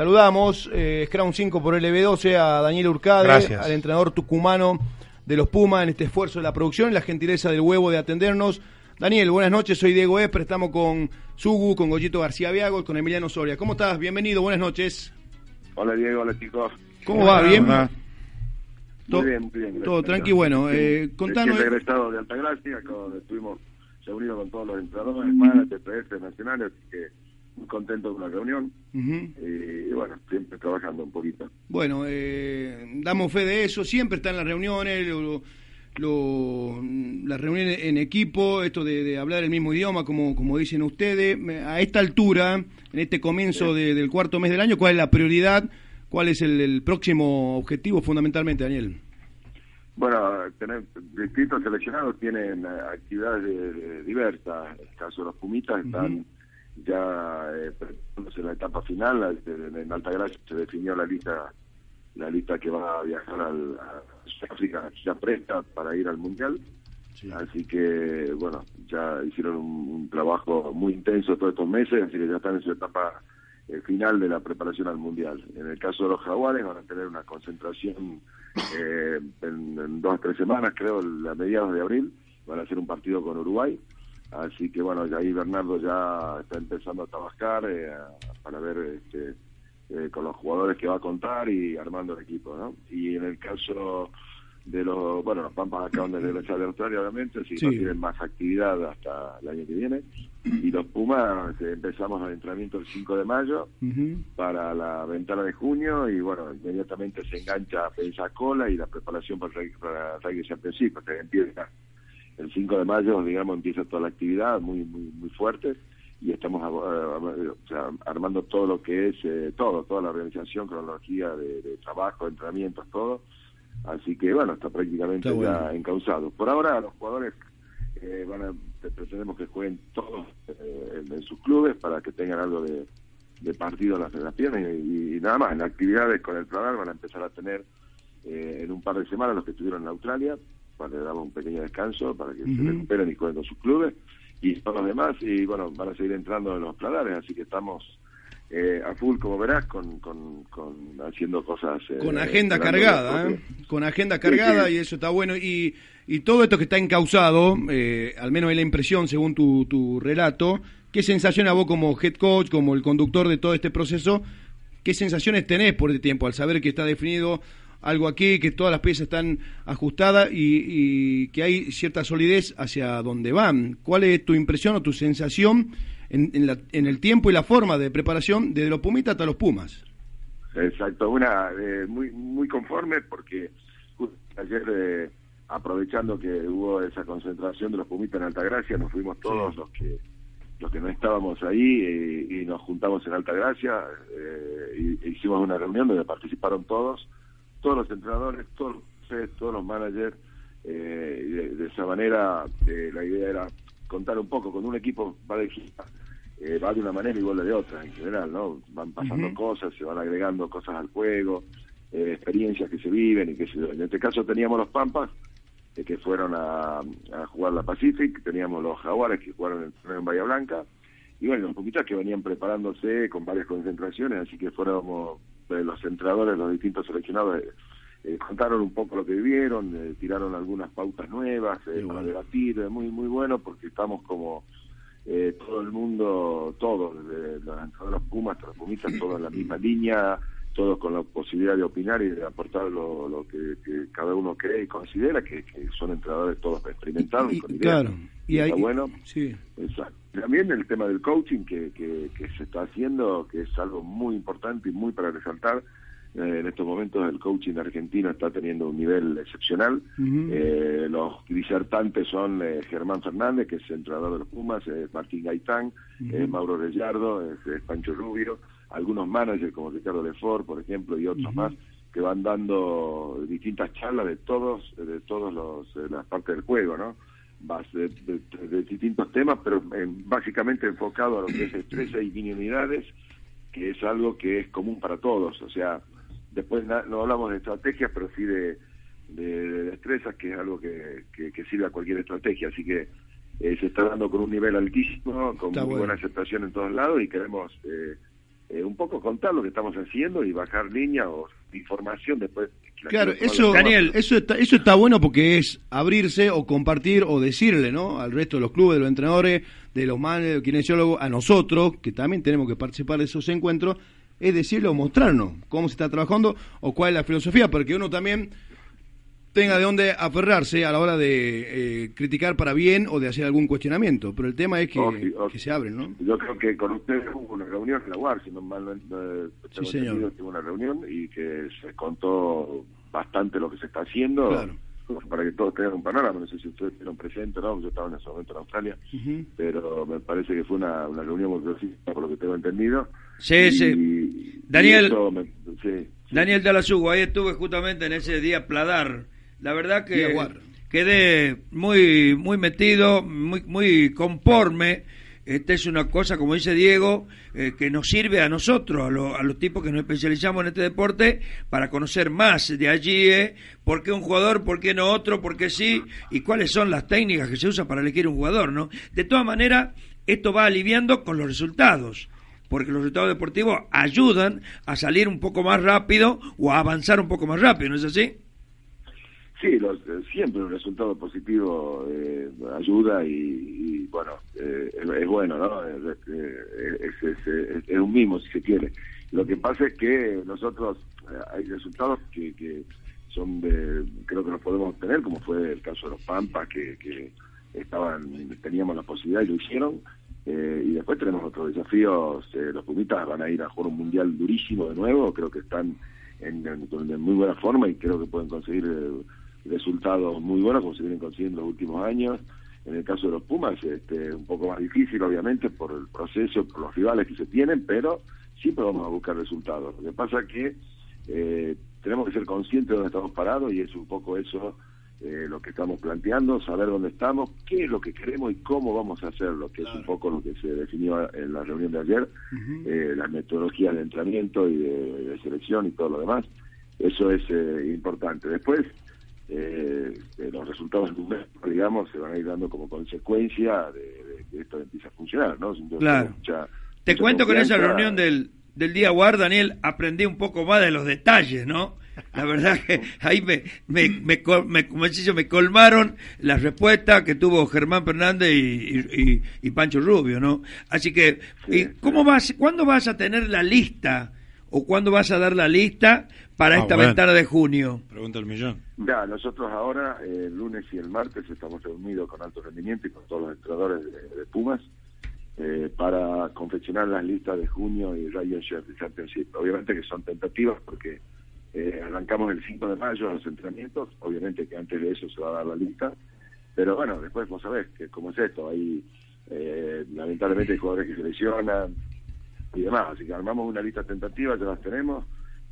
Saludamos, eh, Scrum 5 por LB12 a Daniel Urcade, Gracias. al entrenador tucumano de los Pumas en este esfuerzo de la producción y la gentileza del huevo de atendernos. Daniel, buenas noches, soy Diego Esper, estamos con Sugu, con Goyito García Viago y con Emiliano Soria. ¿Cómo estás? Bienvenido, buenas noches. Hola Diego, hola chicos. ¿Cómo va? ¿Bien? Hola. To- Muy bien, muy bien. todo tranqui, bueno, eh, contanos- regresado de Altagracia, donde estuvimos reunidos con todos los entrenadores, managers, TPS nacionales, así que muy contento con la reunión. Y, bueno, siempre trabajando un poquito. Bueno, eh, damos fe de eso, siempre están las reuniones, lo- lo- las reuniones en equipo, esto de, de hablar el mismo idioma, como, como dicen ustedes. A esta altura, en este comienzo de- del cuarto mes del año, ¿cuál es la prioridad? ¿Cuál es el, el próximo objetivo fundamentalmente, Daniel? Bueno, tener distintos seleccionados tienen actividades de- de- diversas. En el caso de los Pumitas están ya eh, preparándose en la etapa final. La- En, Altagracia se definió la lista la lista que va a viajar al, a Sudáfrica ya presta para ir al Mundial. Así que, bueno, ya hicieron un, un trabajo muy intenso todos estos meses, así que ya están en su etapa eh, final de la preparación al Mundial. En el caso de los jaguares van a tener una concentración eh, en, en dos o tres semanas, creo, a mediados de abril. Van a hacer un partido con Uruguay. Así que, bueno, ya ahí Bernardo ya está empezando a trabajar eh, para ver este, eh, con los jugadores que va a contar y armando el equipo, ¿no? Y en el caso de los, bueno, los Pampas acaban de regresar de Australia, obviamente, así que Sí. no tienen más actividad hasta el año que viene. Y los Pumas eh, empezamos el entrenamiento el 5 de mayo para la ventana de junio y bueno, inmediatamente se engancha Pensacola y la preparación para, el para Rugby Championship, porque empieza el 5 de mayo, digamos, empieza toda la actividad muy muy muy fuerte y estamos eh, o sea, armando todo lo que es eh, todo, toda la organización, cronología de, de trabajo, entrenamientos, todo. Así que bueno, está prácticamente Está bueno. ya encauzado. Por ahora los jugadores eh, van a, pretendemos que jueguen todos eh, en, en sus clubes para que tengan algo de, de partido en las, en las piernas y, y nada más. En actividades con el planal van a empezar a tener eh, en un par de semanas los que estuvieron en Australia para que damos un pequeño descanso para que se recuperen y con sus clubes y todos los demás y bueno van a seguir entrando en los planales así que estamos eh, a full como verás con, con, con haciendo cosas eh, Con agenda cargada, ¿eh? Con agenda cargada sí. y eso está bueno. Y, y todo esto que está encausado, eh, al menos es la impresión según tu, tu relato, ¿qué sensación a vos como head coach, como el conductor de todo este proceso, qué sensaciones tenés por el tiempo al saber que está definido algo aquí, que todas las piezas están ajustadas y, y que hay cierta solidez hacia donde van? ¿Cuál es tu impresión o tu sensación en, en, la- en el tiempo y la forma de preparación desde los Pumitas hasta los Pumas? Exacto, una eh, muy muy conforme porque justo ayer eh, aprovechando que hubo esa concentración de los Pumitas en Altagracia, nos fuimos todos los que los que no estábamos ahí eh, y nos juntamos en Altagracia, eh, y, e hicimos una reunión donde participaron todos, todos los entrenadores, todos los todos los managers, eh, y de, de esa manera eh, la idea era contar un poco, con un equipo va de gira, eh, va de una manera igual de otra en general, ¿no? Van pasando cosas, se van agregando cosas al juego, eh, experiencias que se viven y que se En este caso teníamos los Pampas, que fueron a, a jugar la Pacific, teníamos los Jaguares que jugaron el torneo en Bahía Blanca, y bueno, los Pumitas que venían preparándose con varias concentraciones, así que eh, los entrenadores, los distintos seleccionados, eh, eh, contaron un poco lo que vivieron, eh, tiraron algunas pautas nuevas eh, Qué para bueno. debatir, eh, muy muy bueno porque estamos como eh, todo el mundo, todos, desde los los Pumas los Pumitas, todos en la misma línea, todos con la posibilidad de opinar y de aportar lo, lo que, que cada uno cree y considera, que, que son entrenadores todos experimentados. Y- con ideas. claro, y está ahí- bueno. Sí. Exacto. También el tema del coaching que, que, que se está haciendo, que es algo muy importante y muy para resaltar. Eh, en estos momentos el coaching argentino está teniendo un nivel excepcional. Eh, los disertantes son eh, Germán Fernández, que es entrenador de los Pumas, eh, Martín Gaitán, eh, Mauro Rellardo, Pancho Rubio. Algunos managers como Ricardo Lefort, por ejemplo, y otros más que van dando distintas charlas de todos de todos los las partes del juego, ¿no? De, de, distintos temas, pero básicamente enfocado a lo que es estrés y unidades, que es algo que es común para todos. O sea, después no hablamos de estrategias, pero sí de, de, destrezas, que es algo que, que, sirve a cualquier estrategia. Así que eh, se está dando con un nivel altísimo, con muy buena aceptación en todos lados y queremos eh, eh, un poco contar lo que estamos haciendo y bajar línea o información después. Claro, eso, Daniel, eso está, eso está bueno porque es abrirse o compartir o decirle, ¿no? Al resto de los clubes, de los entrenadores, de los managers, de los kinesiólogos, a nosotros, que también tenemos que participar de esos encuentros, es decirle o mostrarnos cómo se está trabajando o cuál es la filosofía, porque uno también tenga de dónde aferrarse a la hora de eh, criticar para bien o de hacer algún cuestionamiento. Pero el tema es que, que se abren, ¿no? Yo creo que con ustedes hubo una reunión en la UAR, si no mal no, eh, sí, señor. Hubo una reunión y que se contó bastante lo que se está haciendo. Para que todos tengan un panorama, no sé si ustedes estuvieron presentes no, yo estaba en ese momento en Australia, pero me parece que fue una, una reunión muy por lo que tengo entendido. Sí, sí. Daniel, Daniel de la ahí estuve justamente en ese día Pladar la verdad que quedé muy muy metido, muy muy conforme. Esta es una cosa, como dice Diego, eh, que nos sirve a nosotros, a, los tipos que nos especializamos en este deporte, para conocer más de allí, eh, por qué un jugador, por qué no otro, por qué sí, y cuáles son las técnicas que se usan para elegir un jugador, ¿no? De todas maneras, esto va aliviando con los resultados porque los resultados deportivos ayudan a salir un poco más rápido o a avanzar un poco más rápido, ¿no es así? Sí, los, eh, siempre un resultado positivo eh, ayuda y, bueno, eh, es, bueno, ¿no? Es, un mimo si se quiere. Lo que pasa es que nosotros hay resultados que, que son de, creo que los podemos obtener, como fue el caso de los Pampas, que, que estaban, teníamos la posibilidad y lo hicieron. y después tenemos otros desafíos. los Pumitas van a ir a jugar un mundial durísimo de nuevo. Creo que están en, en muy buena forma y creo que pueden conseguir resultados muy buenos como se vienen consiguiendo en los últimos años. En el caso de los Pumas, este, un poco más difícil, obviamente, por el proceso, por los rivales que se tienen, pero siempre vamos a buscar resultados. Lo que pasa es que eh, tenemos que ser conscientes de dónde estamos parados y es un poco eso eh, lo que estamos planteando, saber dónde estamos, qué es lo que queremos y cómo vamos a hacerlo, que es un poco lo que se definió en la reunión de ayer, eh, las metodologías de entrenamiento y de, selección y todo lo demás. Eso es importante. Después, eh, los resultados digamos, se van a ir dando como consecuencia de, que esto empiece a funcionar, ¿no? claro. Te cuento que en esa reunión del, del día WAR, Daniel, aprendí un poco más de los detalles, ¿no? La verdad que ahí me, me, me, me, me colmaron las respuestas que tuvo Germán Fernández y, y, Pancho Rubio, ¿no? Así que, ¿cómo vas, ¿cuándo vas a tener la lista o cuándo vas a dar la lista para ah, esta ventana de junio? Pregunta el millón. Ya, nosotros ahora, el lunes y el martes, estamos reunidos con alto rendimiento y con todos los entrenadores de, Pumas eh, para confeccionar las listas de junio y Ryan Championship. Obviamente que son tentativas porque eh, arrancamos el 5 de mayo los entrenamientos, obviamente que antes de eso se va a dar la lista, pero bueno, después vos sabés que cómo es esto, hay eh, lamentablemente hay jugadores que se lesionan y demás, así que armamos una lista tentativa, ya las tenemos,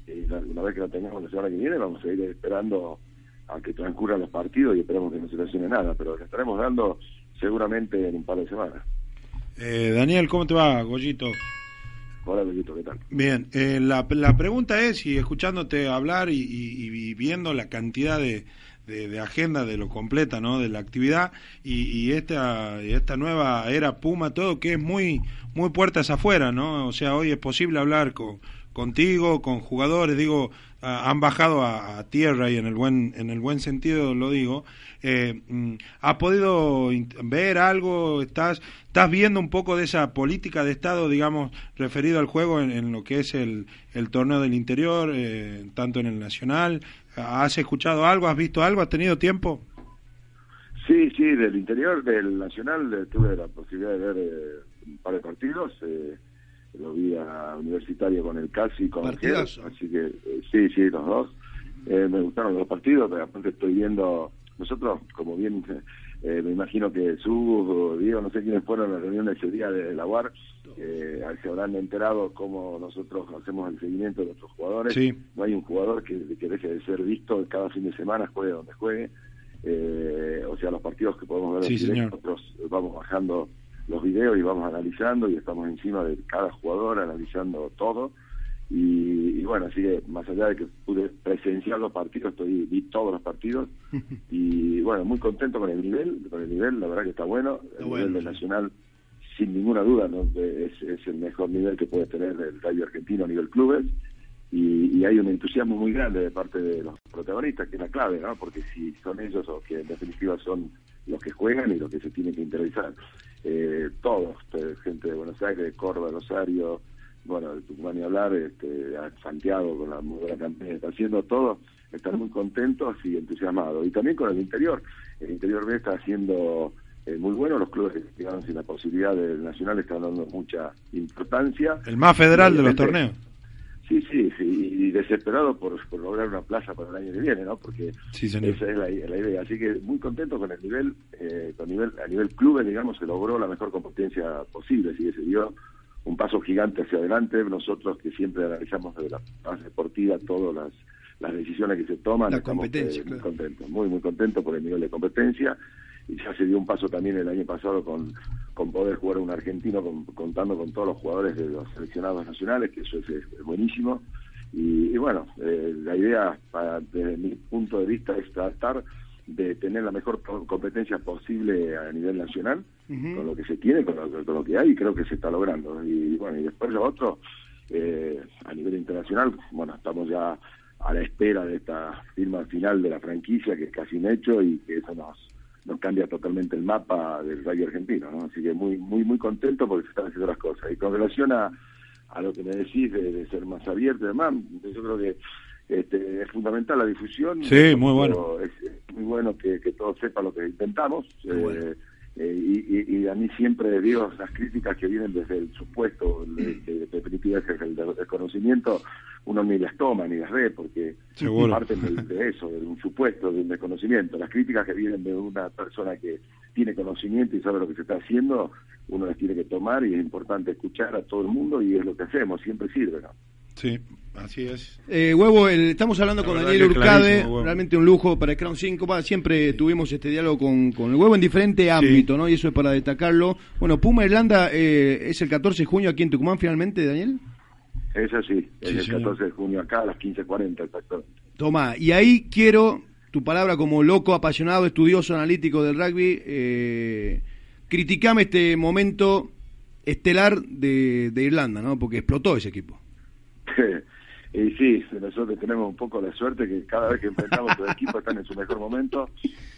y una vez que la tengamos la semana que viene vamos a ir esperando a que transcurran los partidos y esperemos que no se lesione nada, pero le estaremos dando seguramente en un par de semanas. Eh, Daniel, ¿cómo te va, Goyito? Hola, Goyito, ¿qué tal? Bien, eh, la, la pregunta es, y escuchándote hablar y, viendo la cantidad de, de, agenda de lo completa, ¿no? De la actividad y, y, esta, esta nueva era Puma, todo que es muy, muy puertas afuera, ¿no? O sea, hoy es posible hablar con, contigo, con jugadores, digo, han bajado a, tierra y en el buen en el buen sentido lo digo. Eh, mm, ¿Ha podido ver algo? ¿Estás estás viendo un poco de esa política de Estado, digamos, referido al juego en, lo que es el, el torneo del interior, eh, tanto en el nacional? ¿Has escuchado algo? ¿Has visto algo? ¿Has tenido tiempo? Sí, sí, del interior, del nacional, eh, tuve la posibilidad de ver un par de partidos. Eh, lo vi a Universitario con el Casi, con el así que eh, sí, sí, los dos. Eh, me gustaron los dos partidos, pero aparte estoy viendo, nosotros, como bien eh, me imagino que o Diego, no sé quiénes fueron a la reunión ese día de la UAR, eh, se habrán enterado cómo nosotros hacemos el seguimiento de nuestros jugadores. No hay un jugador que, deje de ser visto cada fin de semana, juegue donde juegue. Eh, o sea, los partidos que podemos ver sí, nosotros vamos bajando los videos y vamos analizando y estamos encima de cada jugador analizando todo. Y, bueno, así que más allá de que pude presenciar los partidos, estoy, vi todos los partidos y bueno, muy contento con el nivel, con el nivel, la verdad que está bueno, el nivel del Nacional sin ninguna duda ¿no? es, es el mejor nivel que puede tener el radio argentino a nivel clubes y, hay un entusiasmo muy grande de parte de los protagonistas, que es la clave, ¿no? porque si son ellos o que en definitiva son los que juegan y los que se tienen que interesar. Eh, todos, eh, gente de Buenos Aires, Córdoba, Rosario, bueno, de Tucumán y hablar, este, Santiago con la muy buena campaña está haciendo, todo, están muy contentos y entusiasmados. Y también con el interior, el interior B está haciendo eh, muy bueno, los clubes que quedaron sin la posibilidad del Nacional están dando mucha importancia. El más federal de los torneos. Desesperado por, lograr una plaza para el año que viene, ¿no? Porque esa es la, idea. Así que muy contento con el nivel, eh, con nivel a nivel clubes, digamos, se logró la mejor competencia posible, así que se dio un paso gigante hacia adelante. Nosotros que siempre analizamos desde la base deportiva todas las, las decisiones que se toman, la estamos competencia, eh, muy contentos, muy, muy contentos por el nivel de competencia y ya se dio un paso también el año pasado con, con poder jugar un argentino contando con todos los jugadores de los seleccionados nacionales, que eso es, buenísimo. Y, bueno, eh, la idea desde mi punto de vista es tratar de tener la mejor competencia posible a nivel nacional, con lo que se tiene, con lo, que hay, y creo que se está logrando. Y bueno, y después lo otro, eh, a nivel internacional, bueno, estamos ya a la espera de esta firma final de la franquicia, que es casi un hecho y que eso nos nos cambia totalmente el mapa del rugby argentino, ¿no? Así que muy muy muy contento porque se están haciendo las cosas. Y con relación a, a lo que me decís de, ser más abierto y demás, yo creo que este, es fundamental la difusión. Sí, muy bueno. Es, muy bueno que, que todos sepan lo que intentamos. Eh, eh, y, a mí siempre digo las críticas que vienen desde el supuesto de, de, definitiva es el desconocimiento uno ni las toma ni las ve porque parten de, eso de un supuesto de un desconocimiento las críticas que vienen de una persona que tiene conocimiento y sabe lo que se está haciendo uno las tiene que tomar y es importante escuchar a todo el mundo y es lo que hacemos siempre sirve ¿no? Sí, así es. Eh, huevo, estamos hablando con Daniel Urcade, realmente un lujo para Crown 5. Siempre tuvimos este diálogo con, con el huevo en diferente ámbito, ¿no? Y eso es para destacarlo. Bueno, Puma Irlanda eh, es el 14 de junio aquí en Tucumán, finalmente, Daniel. Es así, es el 14 de junio acá a las 15.40, exactamente. Toma, y ahí quiero tu palabra como loco, apasionado, estudioso, analítico del rugby. Eh, criticame este momento estelar de, de Irlanda, ¿no? Porque explotó ese equipo. y sí, nosotros tenemos un poco la suerte que cada vez que enfrentamos los equipos están en su mejor momento.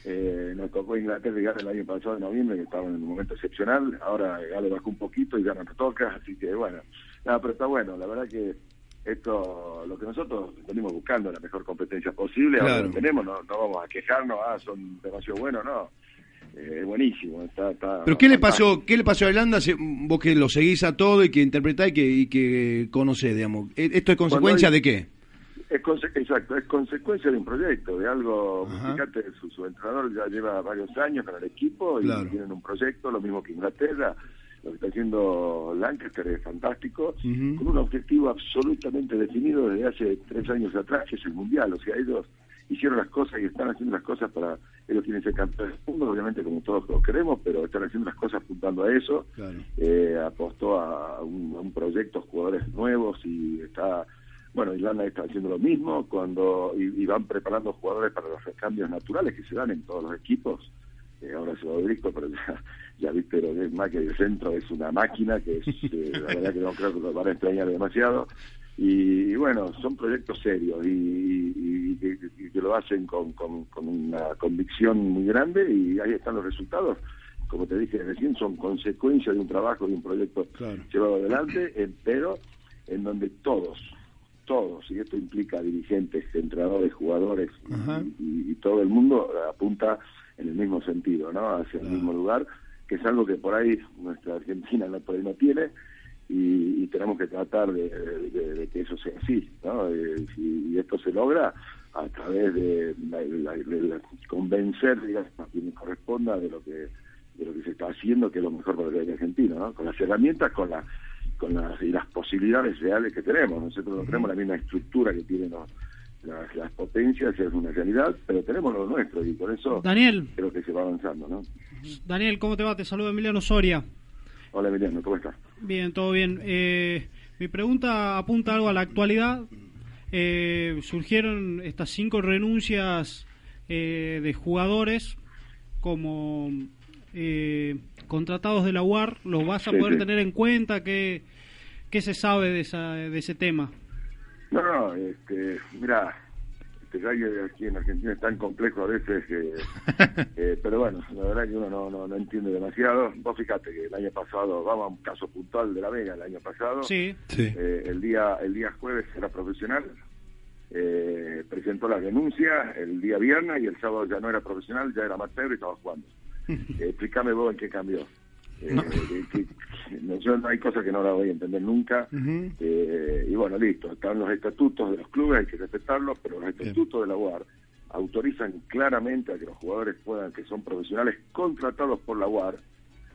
Eh, nos tocó Inglaterra el año pasado de noviembre, que estaba en un momento excepcional. Ahora ya le bajó un poquito y ya no nos toca, así que bueno, nada, pero está bueno. La verdad que esto, lo que nosotros venimos buscando, la mejor competencia posible, ahora lo tenemos, no, no vamos a quejarnos, ah, son demasiado buenos, no eh, buenísimo. Está, Pero ¿qué le pasó qué le pasó a Irlanda? Vos que lo seguís a todo y que interpretáis y que, y que conocés, digamos. ¿E-, ¿Esto es consecuencia de qué? Es exacto, es consecuencia de un proyecto, de algo. Fíjate, su, entrenador ya lleva varios años con el equipo y tienen un proyecto, lo mismo que Inglaterra. Lo que está haciendo Lancaster es fantástico, con un objetivo absolutamente definido desde hace tres años atrás, que es el Mundial. O sea, ellos hicieron las cosas y están haciendo las cosas para ellos tienen que ser campeones del mundo, obviamente como todos lo queremos, pero están haciendo las cosas apuntando a eso. Eh, apostó a un, proyecto, jugadores nuevos y está, bueno, Irlanda está haciendo lo mismo cuando y, van preparando jugadores para los cambios naturales que se dan en todos los equipos. Eh, ahora se va a pero ya, ya viste lo que es más que el centro es una máquina que es, eh, la verdad que no creo que lo van a extrañar demasiado. Y, bueno, son proyectos serios y, que lo hacen con, con, una convicción muy grande y ahí están los resultados. Como te dije recién, son consecuencia de un trabajo, de un proyecto llevado adelante, pero en donde todos, todos, y esto implica dirigentes, entrenadores, jugadores y, todo el mundo apunta en el mismo sentido, ¿no? Hacia el mismo lugar, que es algo que por ahí nuestra Argentina no, por ahí no tiene y, tenemos que tratar de, que eso sea así, ¿no? Eh, y, esto se logra a través de, convencer, digamos, a quien corresponda de lo que de lo que se está haciendo, que es lo mejor para el argentino, ¿no? Con las herramientas, con la con las, y las posibilidades reales que tenemos. Nosotros no tenemos la misma estructura que tienen las, potencias, es una realidad, pero tenemos lo nuestro y por eso Daniel, creo que se va avanzando. ¿no? Daniel, ¿cómo te va? Te saludo Emiliano Soria. Hola Emiliano, ¿cómo estás? Bien, todo bien. Eh, mi pregunta apunta algo a la actualidad. Eh, surgieron estas cinco renuncias eh, de jugadores como eh, contratados de la UAR. ¿Los vas a poder tener en cuenta? ¿Qué, ¿Qué se sabe de, esa, de ese tema? No, no, este, mira, este gallo aquí en Argentina es tan complejo a veces que... Eh, pero bueno, la verdad que uno no, no, no, entiende demasiado. Vos fíjate que el año pasado, vamos a un caso puntual de La Vega, el año pasado, sí. Eh, el, día, el día jueves era profesional, eh, presentó la denuncia el día viernes y el sábado ya no era profesional, ya era amateur y estaba jugando. explícame vos en qué cambió. No. yo no hay cosas que no la voy a entender nunca. y bueno, listo, están los estatutos de los clubes, hay que respetarlos, pero los estatutos de la UAR autorizan claramente a que los jugadores puedan, que son profesionales contratados por la UAR,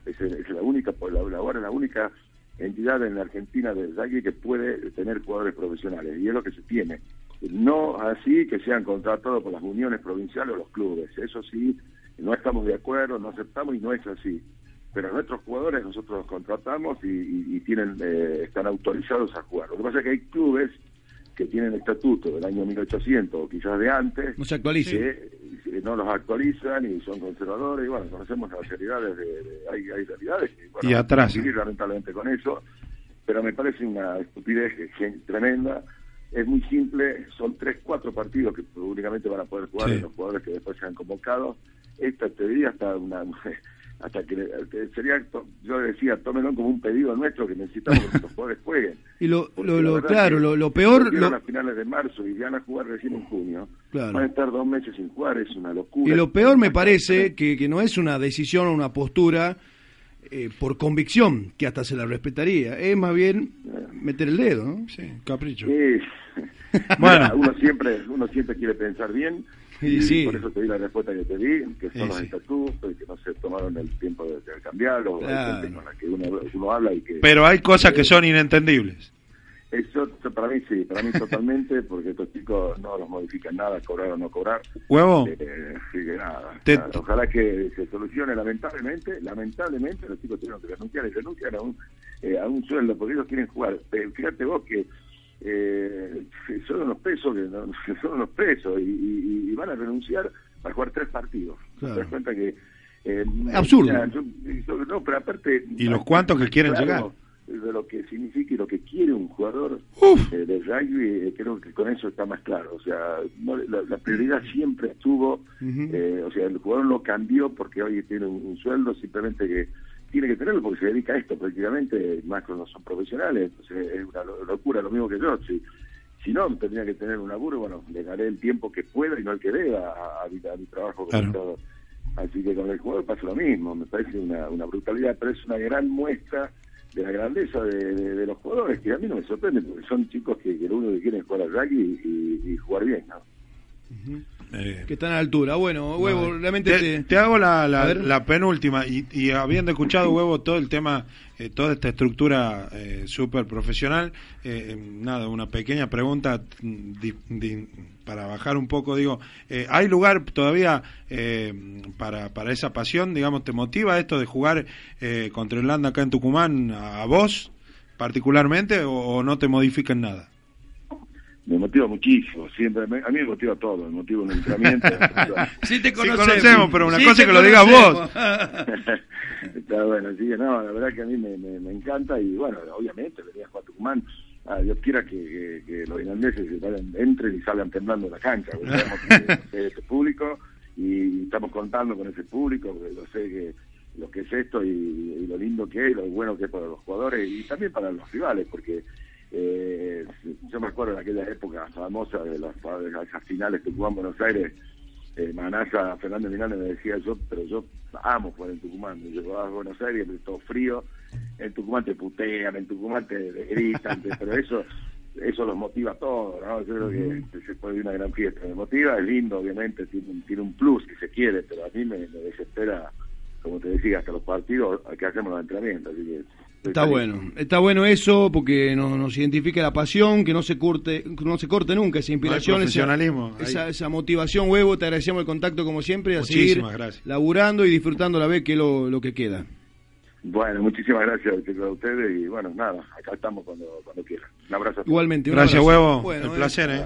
es, la única, la, la UAR es la única entidad en la Argentina de rugby que puede tener jugadores profesionales, y es lo que se tiene. No así que sean contratados por las uniones provinciales o los clubes, eso sí, no estamos de acuerdo, no aceptamos y no es así. Pero nuestros jugadores nosotros los contratamos y, tienen eh, están autorizados a jugar. Lo que pasa es que hay clubes que tienen estatuto del año 1800 o quizás de antes. No se. Que, no los actualizan y son conservadores. Y bueno, conocemos las realidades. De, hay, hay, realidades que, bueno, y atrás. lamentablemente con eso. Pero me parece una estupidez tremenda. Es muy simple. Son tres, cuatro partidos que únicamente van a poder jugar los jugadores que después sean convocados. Esta te diría hasta una hasta que, sería, yo decía, tómenlo como un pedido nuestro que necesitamos que los jugadores jueguen. Y lo, lo, claro, lo, peor... Lo... las finales de marzo y van a jugar recién en junio. Van a estar dos meses sin jugar, es una locura. Y lo peor me parece que, que no es una decisión o una postura eh, por convicción, que hasta se la respetaría, es más bien meter el dedo, ¿no? Sí, capricho. bueno, uno siempre, uno siempre quiere pensar bien y por eso te di la respuesta que te di, que son los estatutos y que no se tomaron el tiempo de, cambiarlos, hay gente con la que uno, habla y que... Pero hay cosas que son inentendibles. Eso, para mí sí, para mí totalmente, porque estos chicos no los modifican nada, cobrar o no cobrar. ¿Huevo? Eh, nada, Ojalá que se solucione. Lamentablemente, lamentablemente los chicos tienen que renunciar y renuncian a un, eh, a un sueldo, porque ellos quieren jugar. fíjate vos que eh, son unos pesos que, son unos pesos y, van a renunciar para jugar tres partidos. Te das cuenta que eh, absurdo. no, pero aparte y los cuantos que quieren llegar de lo que significa y lo que quiere un jugador eh, de rugby, eh, creo que con eso está más claro. O sea, la, prioridad siempre estuvo, eh, o sea, el jugador lo cambió porque hoy tiene un sueldo, simplemente que tiene que tenerlo porque se dedica a esto prácticamente, más cuando son profesionales, entonces es una locura, lo mismo que yo. Si, si no, tendría que tener un laburo, bueno, le daré el tiempo que pueda y no el que deba a, mi, trabajo. Así que con el jugador pasa lo mismo, me parece una, una brutalidad, pero es una gran muestra de la grandeza de, los jugadores, que a mí no me sorprende, porque son chicos que, lo único que quieren es jugar al rugby y, jugar bien, ¿no? Eh, que están a la altura. Bueno, Huevo, realmente te, hago la, la, penúltima. Y, habiendo escuchado, Huevo, todo el tema, eh, toda esta estructura eh, súper profesional, eh, nada, una pequeña pregunta para bajar un poco. Digo, ¿hay lugar todavía para, para esa pasión? Digamos, ¿te motiva esto de jugar contra Irlanda acá en Tucumán a, vos particularmente o, no te modifica en nada? Me motiva muchísimo, siempre, a mí me motiva todo, me motiva un entrenamiento. sí te conocemos, pero una cosa es que lo digas vos. Está bueno, sí, no, la verdad que a mí me, me, encanta y bueno, obviamente venía a jugar Tucumán, a Dios quiera que, que, los irlandeses entren y salgan temblando de la cancha, porque este público y estamos contando con ese público, porque lo sé que lo que es esto y, lo lindo que es, lo bueno que es para los jugadores y también para los rivales, porque eh, yo me acuerdo de aquella época famosa de las, esas finales que Tucumán Buenos Aires, eh, Manasa, Fernando Miranda me decía yo, pero yo amo jugar en Tucumán, me llevo a Buenos Aires, todo frío, en Tucumán te putean, en Tucumán te, gritan, pero eso eso los motiva a todos, ¿no? Yo creo que se puede ir una gran fiesta, me motiva, es lindo, obviamente, tiene un, tiene un plus que se quiere, pero a mí me, desespera, como te decía, hasta los partidos que hacemos los entrenamientos, así que Está bueno, está bueno eso porque nos, identifica la pasión, que no se corte, no se corte nunca esa inspiración, esa, esa, motivación, huevo. Te agradecemos el contacto como siempre y a seguir laburando y disfrutando a la vez que lo, lo que queda. Bueno, muchísimas gracias a ustedes y bueno, nada, acá estamos cuando, cuando quieran. Un abrazo. Igualmente. gracias, huevo. el placer, ¿eh?